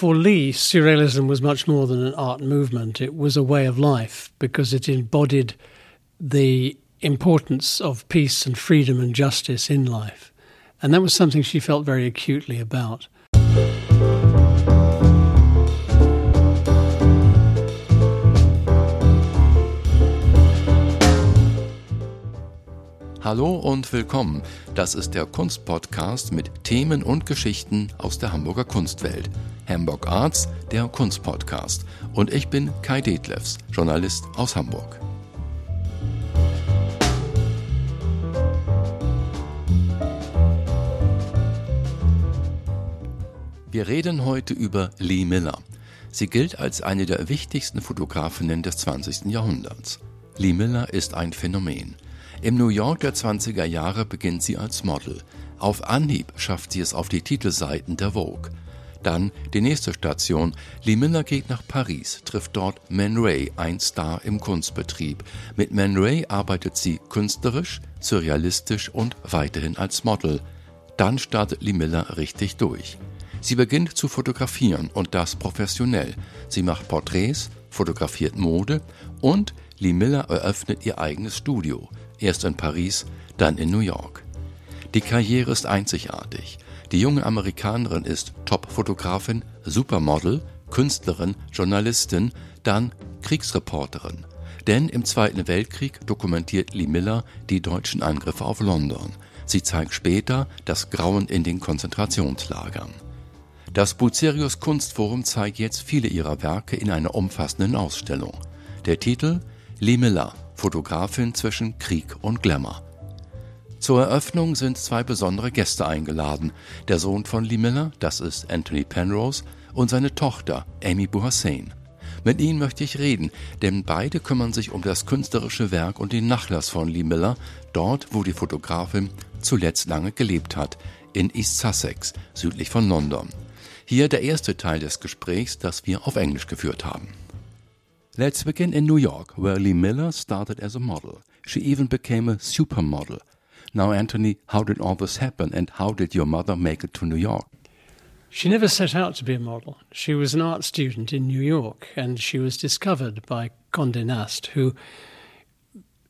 For Lee, surrealism was much more than an art movement. It was a way of life because it embodied the importance of peace and freedom and justice in life. And that was something she felt very acutely about. Hallo und willkommen. Das ist der Kunstpodcast mit Themen und Geschichten aus der Hamburger Kunstwelt. Hamburg Arts, der Kunstpodcast. Und ich bin Kai Detlefs, Journalist aus Hamburg. Wir reden heute über Lee Miller. Sie gilt als eine der wichtigsten Fotografinnen des 20. Jahrhunderts. Lee Miller ist ein Phänomen. Im New York der 20er Jahre beginnt sie als Model. Auf Anhieb schafft sie es auf die Titelseiten der Vogue. Dann die nächste Station. Lee Miller geht nach Paris, trifft dort Man Ray, ein Star im Kunstbetrieb. Mit Man Ray arbeitet sie künstlerisch, surrealistisch und weiterhin als Model. Dann startet Lee Miller richtig durch. Sie beginnt zu fotografieren und das professionell. Sie macht Porträts, fotografiert Mode und Lee Miller eröffnet ihr eigenes Studio erst in Paris, dann in New York. Die Karriere ist einzigartig. Die junge Amerikanerin ist Top-Fotografin, Supermodel, Künstlerin, Journalistin, dann Kriegsreporterin. Denn im Zweiten Weltkrieg dokumentiert Lee Miller die deutschen Angriffe auf London. Sie zeigt später das Grauen in den Konzentrationslagern. Das Bucerius Kunstforum zeigt jetzt viele ihrer Werke in einer umfassenden Ausstellung. Der Titel Lee Miller, Fotografin zwischen Krieg und Glamour. Zur Eröffnung sind zwei besondere Gäste eingeladen. Der Sohn von Lee Miller, das ist Anthony Penrose, und seine Tochter Amy Buhassein. Mit ihnen möchte ich reden, denn beide kümmern sich um das künstlerische Werk und den Nachlass von Lee Miller, dort, wo die Fotografin zuletzt lange gelebt hat, in East Sussex, südlich von London. Hier der erste Teil des Gesprächs, das wir auf Englisch geführt haben. Let's begin in New York, where Lee Miller started as a model. She even became a supermodel. Now, Antony, how did all this happen and how did your mother make it to New York? She never set out to be a model. She was an art student in New York and she was discovered by Condé Nast, who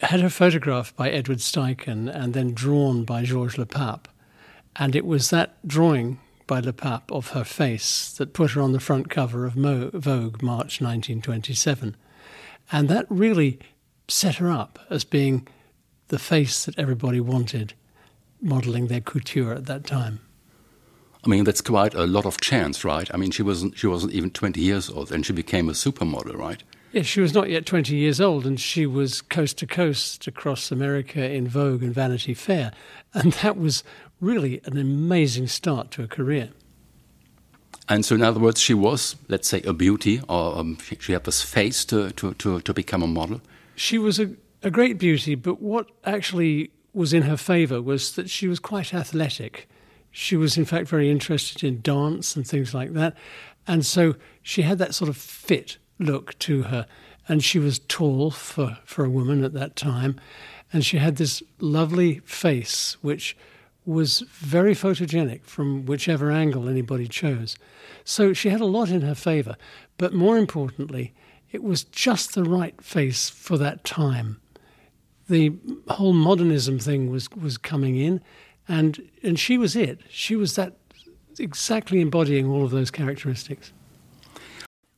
had her photographed by Edward Steichen and then drawn by Georges Le Lepape. And it was that drawing by Le Lepape of her face that put her on the front cover of Mo- Vogue March 1927. And that really set her up as being the face that everybody wanted modeling their couture at that time. I mean, that's quite a lot of chance, right? I mean, she wasn't she wasn't even 20 years old and she became a supermodel, right? Yes, she was not yet 20 years old and she was coast to coast across America in Vogue and Vanity Fair. And that was really an amazing start to a career. And so, in other words, she was, let's say, a beauty, or um, she had this face to, to, to, to become a model. She was a, a great beauty, but what actually was in her favour was that she was quite athletic. She was, in fact, very interested in dance and things like that. And so she had that sort of fit look to her. And she was tall for, for a woman at that time. And she had this lovely face, which was very photogenic from whichever angle anybody chose. So she had a lot in her favor, but more importantly, it was just the right face for that time. The whole modernism thing was, was coming in, and, and she was it. She was that exactly embodying all of those characteristics.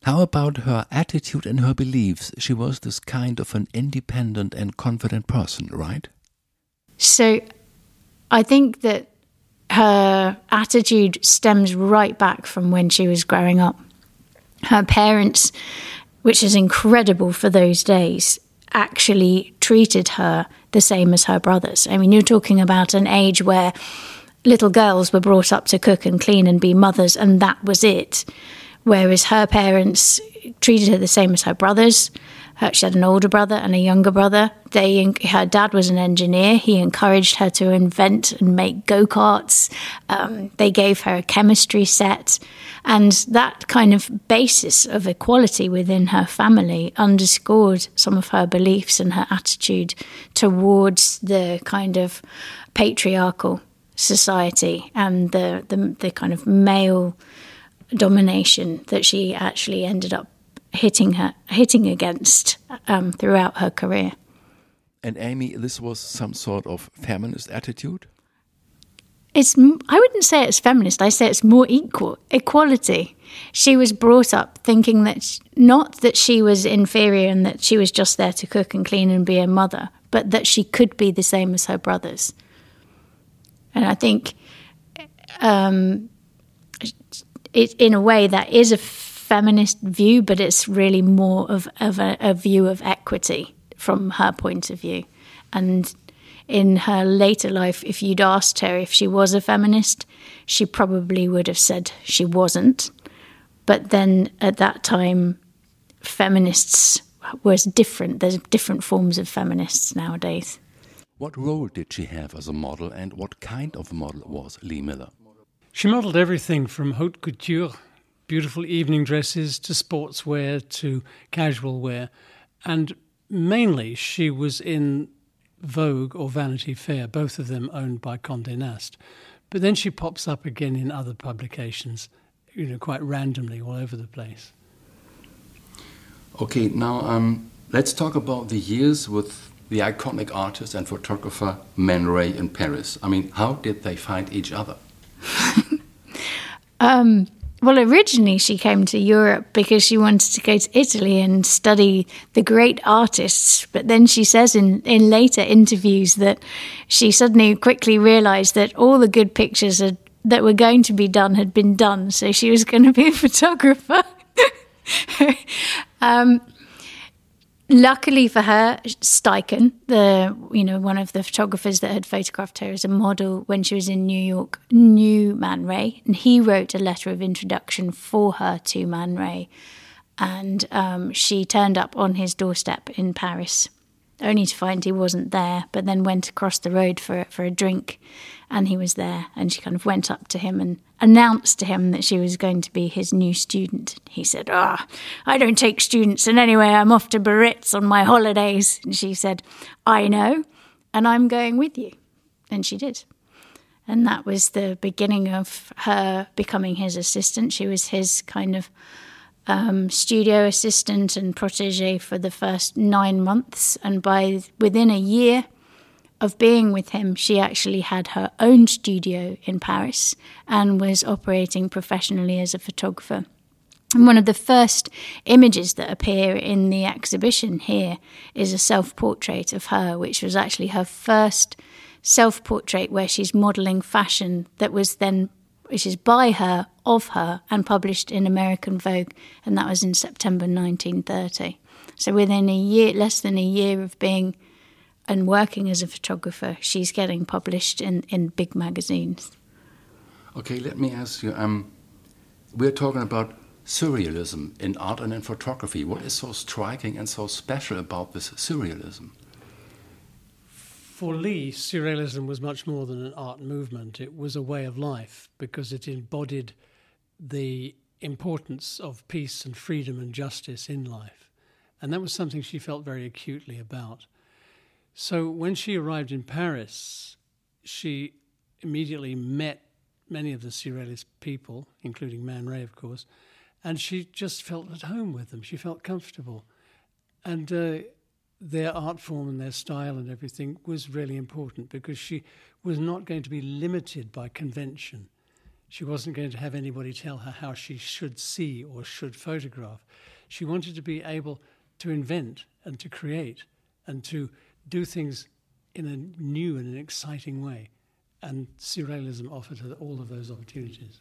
How about her attitude and her beliefs? She was this kind of an independent and confident person, right? So I think that her attitude stems right back from when she was growing up. Her parents, which is incredible for those days, actually treated her the same as her brothers. I mean, you're talking about an age where little girls were brought up to cook and clean and be mothers, and that was it. Whereas her parents treated her the same as her brothers. Her, she had an older brother and a younger brother. They, her dad was an engineer. He encouraged her to invent and make go karts. Um, they gave her a chemistry set. And that kind of basis of equality within her family underscored some of her beliefs and her attitude towards the kind of patriarchal society and the, the, the kind of male domination that she actually ended up hitting her hitting against um, throughout her career. And Ami, this was some sort of feminist attitude. It's I wouldn't say it's feminist. I say it's more equal equality. She was brought up thinking that not that she was inferior and that she was just there to cook and clean and be a mother, but that she could be the same as her brothers. And I think, um, it, in a way, that is a feminist view, but it's really more of, of a, a view of equity from her point of view. And in her later life, if you'd asked her if she was a feminist, she probably would have said she wasn't. But then at that time, feminists was different. There's different forms of feminists nowadays. What role did she have as a model, and what kind of model was Lee Miller? She modeled everything from haute couture, beautiful evening dresses, to sportswear, to casual wear. And mainly, she was in Vogue or Vanity Fair, both of them owned by Condé Nast. But then she pops up again in other publications, you know, quite randomly all over the place. Okay, now um, let's talk about the years with the iconic artist and photographer Man Ray in Paris. I mean, how did they find each other? um, well, originally she came to Europe because she wanted to go to Italy and study the great artists. But then she says in, in later interviews that she suddenly quickly realized that all the good pictures had, that were going to be done had been done. So she was going to be a photographer. um, luckily for her, Steichen, the you know one of the photographers that had photographed her as a model when she was in New York, knew Man Ray, and he wrote a letter of introduction for her to Man Ray, and um, she turned up on his doorstep in Paris, only to find he wasn't there. But then went across the road for for a drink, and he was there, and she kind of went up to him and announced to him that she was going to be his new student. He said, Ah, oh, I don't take students, and anyway, I'm off to Biarritz on my holidays. And she said, I know, and I'm going with you. And she did. And that was the beginning of her becoming his assistant. She was his kind of um, studio assistant and protege for the first nine months. And by within a year, of being with him, she actually had her own studio in Paris and was operating professionally as a photographer. And one of the first images that appear in the exhibition here is a self portrait of her, which was actually her first self portrait where she's modeling fashion that was then, which is by her, of her, and published in American Vogue. And that was in September 1930. So within a year, less than a year of being and working as a photographer, she's getting published in, in big magazines. Okay, let me ask you. Um, we're talking about surrealism in art and in photography. What is so striking and so special about this surrealism? For Lee, surrealism was much more than an art movement. It was a way of life because it embodied the importance of peace and freedom and justice in life. And that was something she felt very acutely about. So when she arrived in Paris, she immediately met many of the Surrealist people, including Man Ray, of course, and she just felt at home with them. She felt comfortable. And uh, their art form and their style and everything was really important because she was not going to be limited by convention. She wasn't going to have anybody tell her how she should see or should photograph. She wanted to be able to invent and to create and to do things in a new and an exciting way. And surrealism offered her all of those opportunities.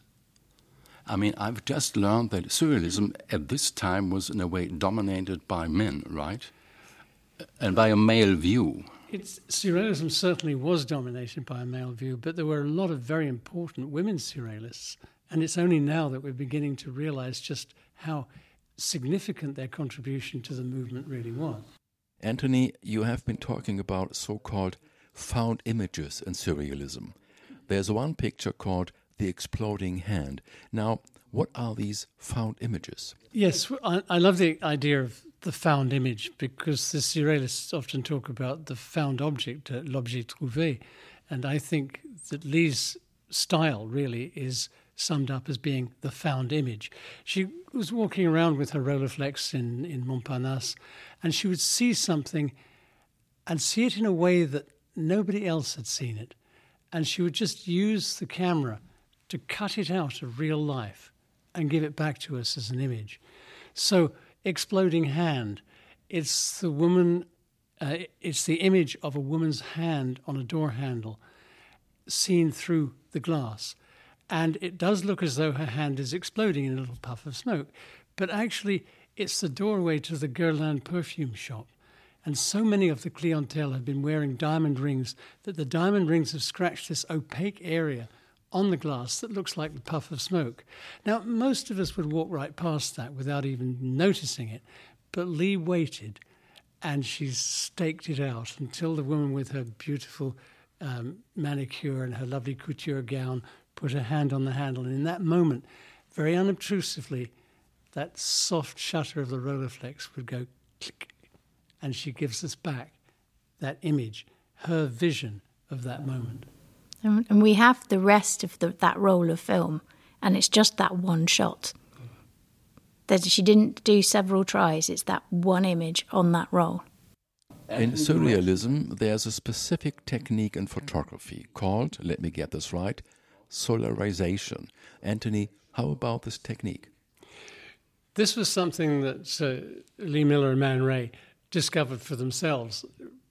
I mean, I've just learned that surrealism at this time was, in a way, dominated by men, right? And by a male view. It's, surrealism certainly was dominated by a male view, but there were a lot of very important women surrealists. And it's only now that we're beginning to realize just how significant their contribution to the movement really was. Antony, you have been talking about so called found images in surrealism. There's one picture called The Exploding Hand. Now, what are these found images? Yes, I, I love the idea of the found image because the surrealists often talk about the found object, uh, l'objet trouvé. And I think that Lee's style really is summed up as being the found image. She was walking around with her Rolleiflex in, in Montparnasse, and she would see something and see it in a way that nobody else had seen it. And she would just use the camera to cut it out of real life and give it back to us as an image. So, Exploding Hand, it's the woman, uh, it's the image of a woman's hand on a door handle seen through the glass. And it does look as though her hand is exploding in a little puff of smoke. But actually, it's the doorway to the Guerlain perfume shop. And so many of the clientele have been wearing diamond rings that the diamond rings have scratched this opaque area on the glass that looks like the puff of smoke. Now, most of us would walk right past that without even noticing it, but Lee waited and she staked it out until the woman with her beautiful um, manicure and her lovely couture gown put her hand on the handle. And in that moment, very unobtrusively, that soft shutter of the Rolleiflex would go click, and she gives us back that image, her vision of that moment. And we have the rest of the, that roll of film, and it's just that one shot. That she didn't do several tries, it's that one image on that roll. In surrealism, there's a specific technique in photography called, let me get this right, solarization. Antony, how about this technique? This was something that uh, Lee Miller and Man Ray discovered for themselves,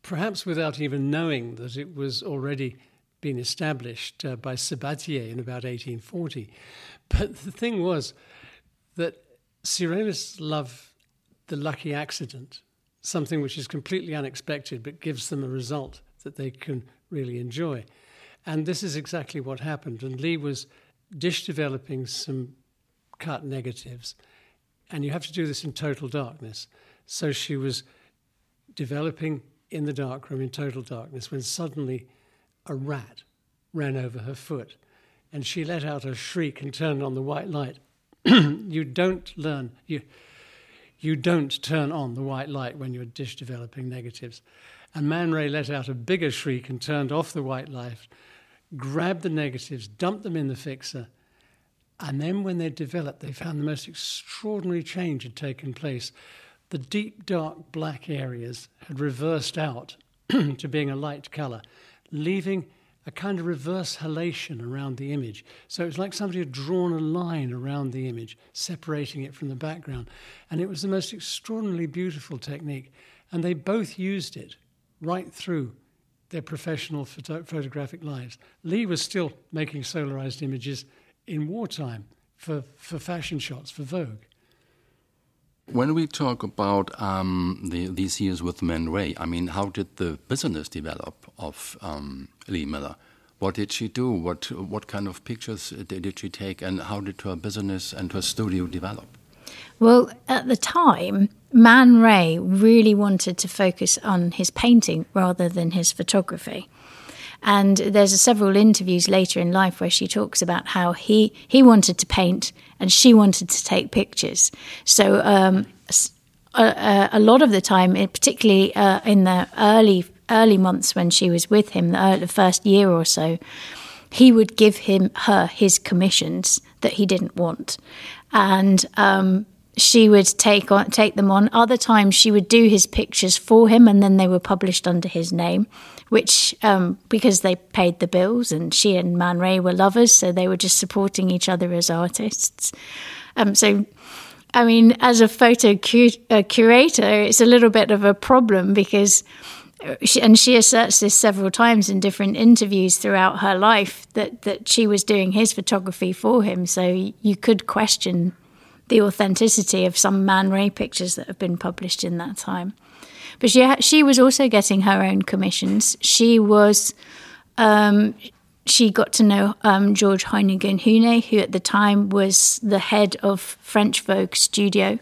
perhaps without even knowing that it was already been established uh, by Sabatier in about 1840. But the thing was that surrealists love the lucky accident, something which is completely unexpected but gives them a result that they can really enjoy. And this is exactly what happened. And Lee was dish developing some cut negatives. And you have to do this in total darkness. So she was developing in the darkroom in total darkness when suddenly a rat ran over her foot. And she let out a shriek and turned on the white light. you don't learn, you, you don't turn on the white light when you're dish developing negatives. And Man Ray let out a bigger shriek and turned off the white light, grabbed the negatives, dumped them in the fixer. And then when they developed, they found the most extraordinary change had taken place. The deep, dark black areas had reversed out to being a light color leaving a kind of reverse halation around the image. So it's like somebody had drawn a line around the image, separating it from the background. And it was the most extraordinarily beautiful technique. And they both used it right through their professional photo- photographic lives. Lee was still making solarized images in wartime for, for fashion shots, for Vogue. When we talk about um, the, these years with Man Ray, I mean, how did the business develop of um, Lee Miller? What did she do? What what kind of pictures did she take, and how did her business and her studio develop? Well, at the time, Man Ray really wanted to focus on his painting rather than his photography. And there's several interviews later in life where she talks about how he he wanted to paint and she wanted to take pictures. So um, a, a, lot of the time, particularly uh, in the early early months when she was with him, the, the first year or so, he would give him her his commissions that he didn't want, and um, she would take on take them on. Other times, she would do his pictures for him, and then they were published under his name which um, because they paid the bills and she and Man Ray were lovers, so they were just supporting each other as artists. Um, so, I mean, as a photo cu- a curator, it's a little bit of a problem because. Uh, she, and she asserts this several times in different interviews throughout her life that, that she was doing his photography for him. So you could question the authenticity of some Man Ray pictures that have been published in that time. But she she was also getting her own commissions. She was. Um, she got to know um, George Hoyningen-Huene, who at the time was the head of French Vogue Studio.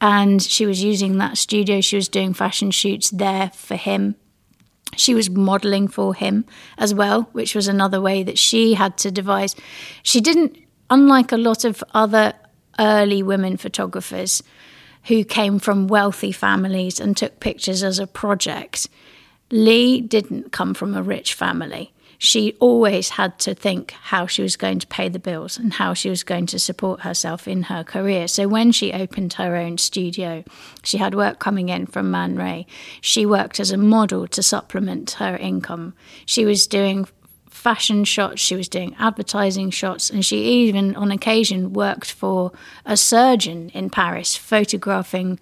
And she was using that studio. She was doing fashion shoots there for him. She was modeling for him as well, which was another way that she had to devise. She didn't, unlike a lot of other early women photographers, who came from wealthy families and took pictures as a project. Lee didn't come from a rich family. she always had to think how she was going to pay the bills and how she was going to support herself in her career. So when she opened her own studio, she had work coming in from Man Ray. She worked as a model to supplement her income. She was doing fashion shots, she was doing advertising shots, and she even on occasion worked for a surgeon in Paris, photographing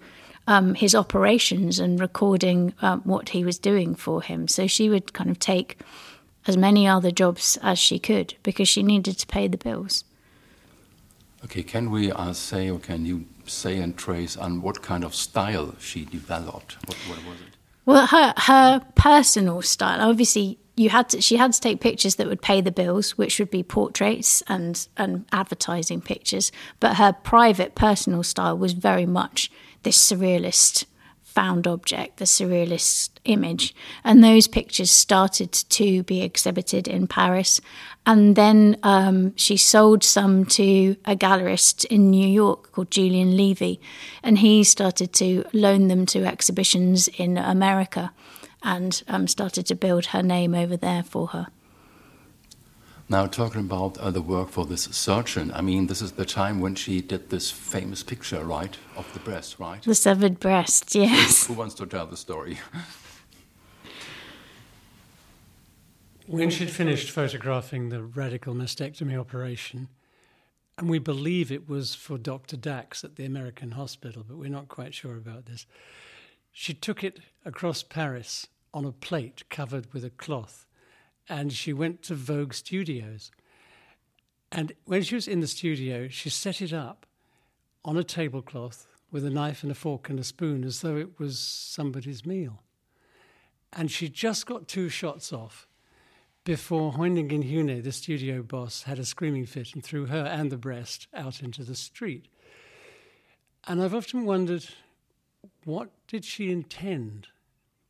um, his operations and recording um, what he was doing for him. So she would kind of take as many other jobs as she could because she needed to pay the bills. Okay, can we uh, say, or can you say and trace on what kind of style she developed? What, what was it? Well, her her personal style, obviously, you had to, she had to take pictures that would pay the bills, which would be portraits and and advertising pictures. But her private, personal style was very much this surrealist found object, the surrealist image. And those pictures started to be exhibited in Paris. And then um, she sold some to a gallerist in New York called Julian Levy. And he started to loan them to exhibitions in America and um, started to build her name over there for her. Now, talking about uh, the work for this surgeon, I mean, this is the time when she did this famous picture, right, of the breast, right? The severed breast, yes. Who wants to tell the story? when she'd finished photographing the radical mastectomy operation, and we believe it was for Dr. Dax at the American hospital, but we're not quite sure about this, she took it across Paris on a plate covered with a cloth and she went to Vogue Studios. And when she was in the studio, she set it up on a tablecloth with a knife and a fork and a spoon as though it was somebody's meal. And she just got two shots off before Hoyningen-Huene, the studio boss, had a screaming fit and threw her and the breast out into the street. And I've often wondered what did she intend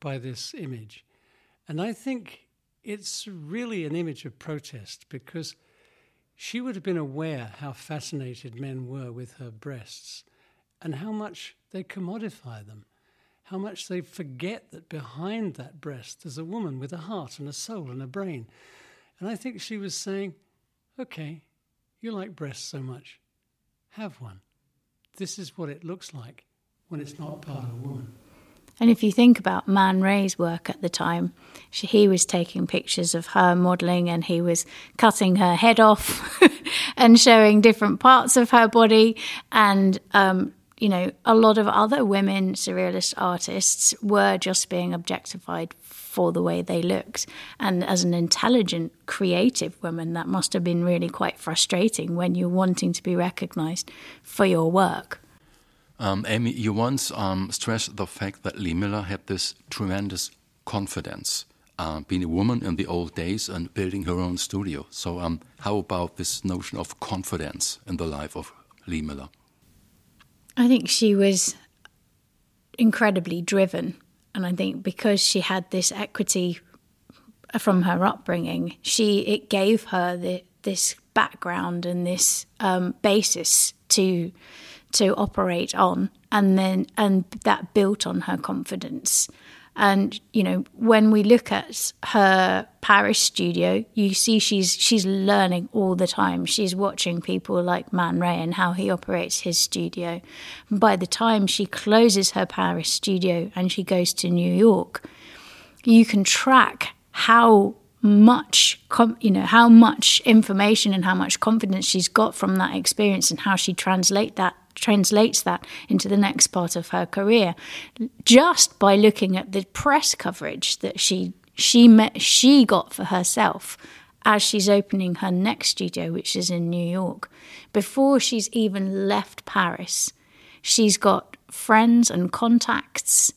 by this image? And I think it's really an image of protest because she would have been aware how fascinated men were with her breasts and how much they commodify them, how much they forget that behind that breast there's a woman with a heart and a soul and a brain. And I think she was saying, okay, you like breasts so much, have one. This is what it looks like when it's not part of a woman. And if you think about Man Ray's work at the time, she, he was taking pictures of her modelling and he was cutting her head off and showing different parts of her body. And, um, you know, a lot of other women surrealist artists were just being objectified for the way they looked. And as an intelligent, creative woman, that must have been really quite frustrating when you're wanting to be recognised for your work. Um, Ami, you once um, stressed the fact that Lee Miller had this tremendous confidence, uh, being a woman in the old days and building her own studio. So, um, how about this notion of confidence in the life of Lee Miller? I think she was incredibly driven. And I think because she had this equity from her upbringing, she it gave her the, this background and this um, basis to to operate on and then and that built on her confidence. And you know when we look at her Paris studio you see she's she's learning all the time. She's watching people like Man Ray and how he operates his studio. By the time she closes her Paris studio and she goes to New York you can track how much you know how much information and how much confidence she's got from that experience and how she translate that translates that into the next part of her career. Just by looking at the press coverage that she she met, she got for herself as she's opening her next studio which is in New York. Before she's even left Paris she's got friends and contacts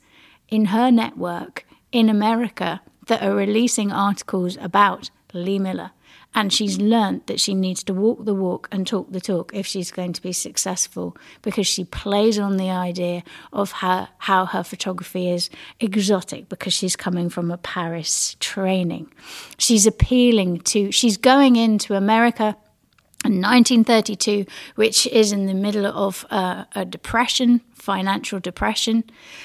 in her network in America that are releasing articles about Lee Miller and she's learnt that she needs to walk the walk and talk the talk if she's going to be successful because she plays on the idea of her how her photography is exotic because she's coming from a Paris training. She's appealing to she's going into America in 1932, which is in the middle of uh, a depression, financial depression.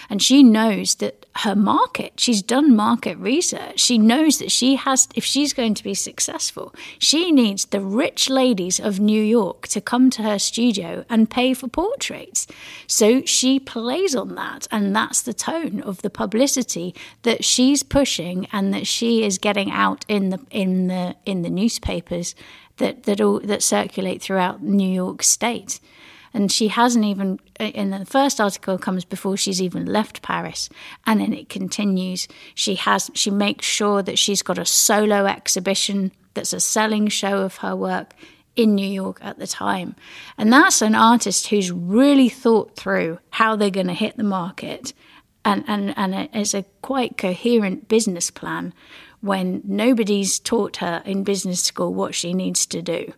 And she knows that her market, she's done market research. She knows that she has, if she's going to be successful, she needs the rich ladies of New York to come to her studio and pay for portraits. So she plays on that. And that's the tone of the publicity that she's pushing and that she is getting out in the, in the, in the newspapers that that all that circulate throughout New York State. And she hasn't even in the first article comes before she's even left Paris, and then it continues. She has she makes sure that she's got a solo exhibition that's a selling show of her work in New York at the time. And that's an artist who's really thought through how they're going to hit the market and, and, and it's a quite coherent business plan when nobody's taught her in business school what she needs to do.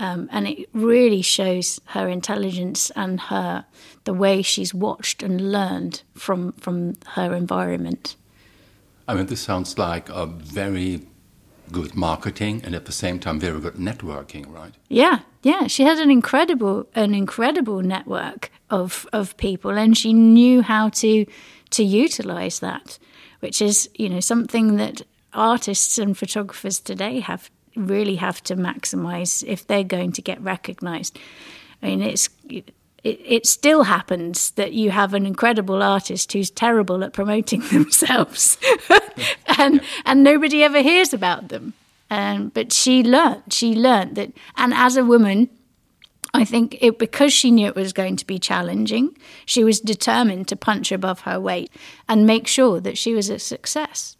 Um, and it really shows her intelligence and her the way she's watched and learned from from her environment. I mean, this sounds like a very good marketing and at the same time very good networking, right? Yeah, yeah. She had an incredible an incredible network of of people, and she knew how to to utilize that which is you know something that artists and photographers today have really have to maximize if they're going to get recognized. I mean, it's it, it still happens that you have an incredible artist who's terrible at promoting themselves, and and nobody ever hears about them. Um, but she learned. She learned that, and as a woman, I think it because she knew it was going to be challenging, she was determined to punch above her weight and make sure that she was a success.